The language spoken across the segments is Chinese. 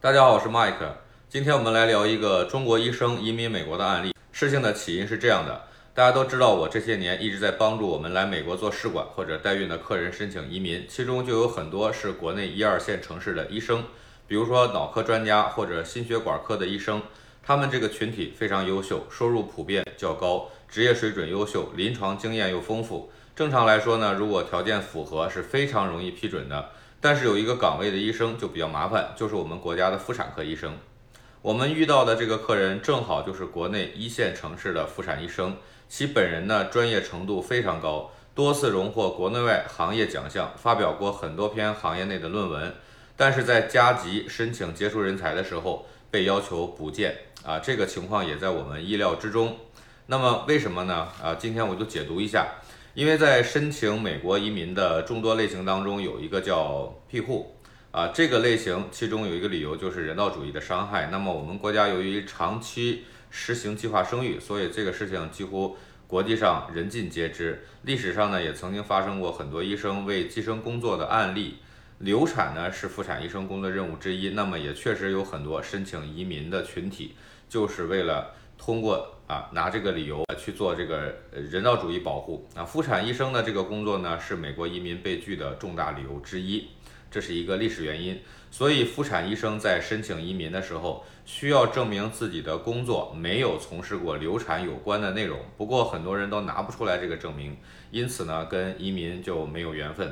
大家好，我是 Mike。今天我们来聊一个中国医生移民美国的案例。事情的起因是这样的，大家都知道，我这些年一直在帮助我们来美国做试管或者代孕的客人申请移民，其中就有很多是国内一二线城市的医生，比如说脑科专家或者心血管科的医生，他们这个群体非常优秀，收入普遍较高，职业水准优秀，临床经验又丰富。正常来说呢，如果条件符合，是非常容易批准的。但是有一个岗位的医生就比较麻烦，就是我们国家的妇产科医生。我们遇到的这个客人正好就是国内一线城市的妇产医生，其本人呢专业程度非常高，多次荣获国内外行业奖项，发表过很多篇行业内的论文。但是在加急申请杰出人才的时候，被要求补件啊，这个情况也在我们意料之中。那么为什么呢？啊，今天我就解读一下。因为在申请美国移民的众多类型当中，有一个叫庇护啊，这个类型其中有一个理由就是人道主义的伤害。那么我们国家由于长期实行计划生育，所以这个事情几乎国际上人尽皆知。历史上呢，也曾经发生过很多医生为计生工作的案例。流产呢是妇产医生工作任务之一，那么也确实有很多申请移民的群体，就是为了。通过啊拿这个理由去做这个人道主义保护啊，妇产医生的这个工作呢是美国移民被拒的重大理由之一，这是一个历史原因。所以妇产医生在申请移民的时候需要证明自己的工作没有从事过流产有关的内容。不过很多人都拿不出来这个证明，因此呢跟移民就没有缘分。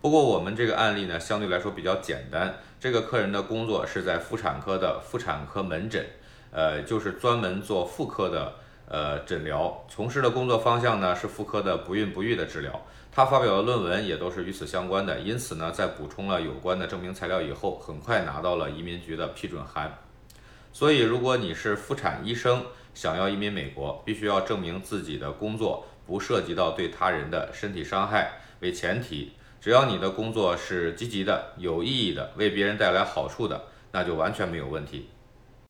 不过我们这个案例呢相对来说比较简单，这个客人的工作是在妇产科的妇产科门诊。呃，就是专门做妇科的呃诊疗，从事的工作方向呢是妇科的不孕不育的治疗。他发表的论文也都是与此相关的，因此呢，在补充了有关的证明材料以后，很快拿到了移民局的批准函。所以，如果你是妇产医生，想要移民美国，必须要证明自己的工作不涉及到对他人的身体伤害为前提。只要你的工作是积极的、有意义的，为别人带来好处的，那就完全没有问题。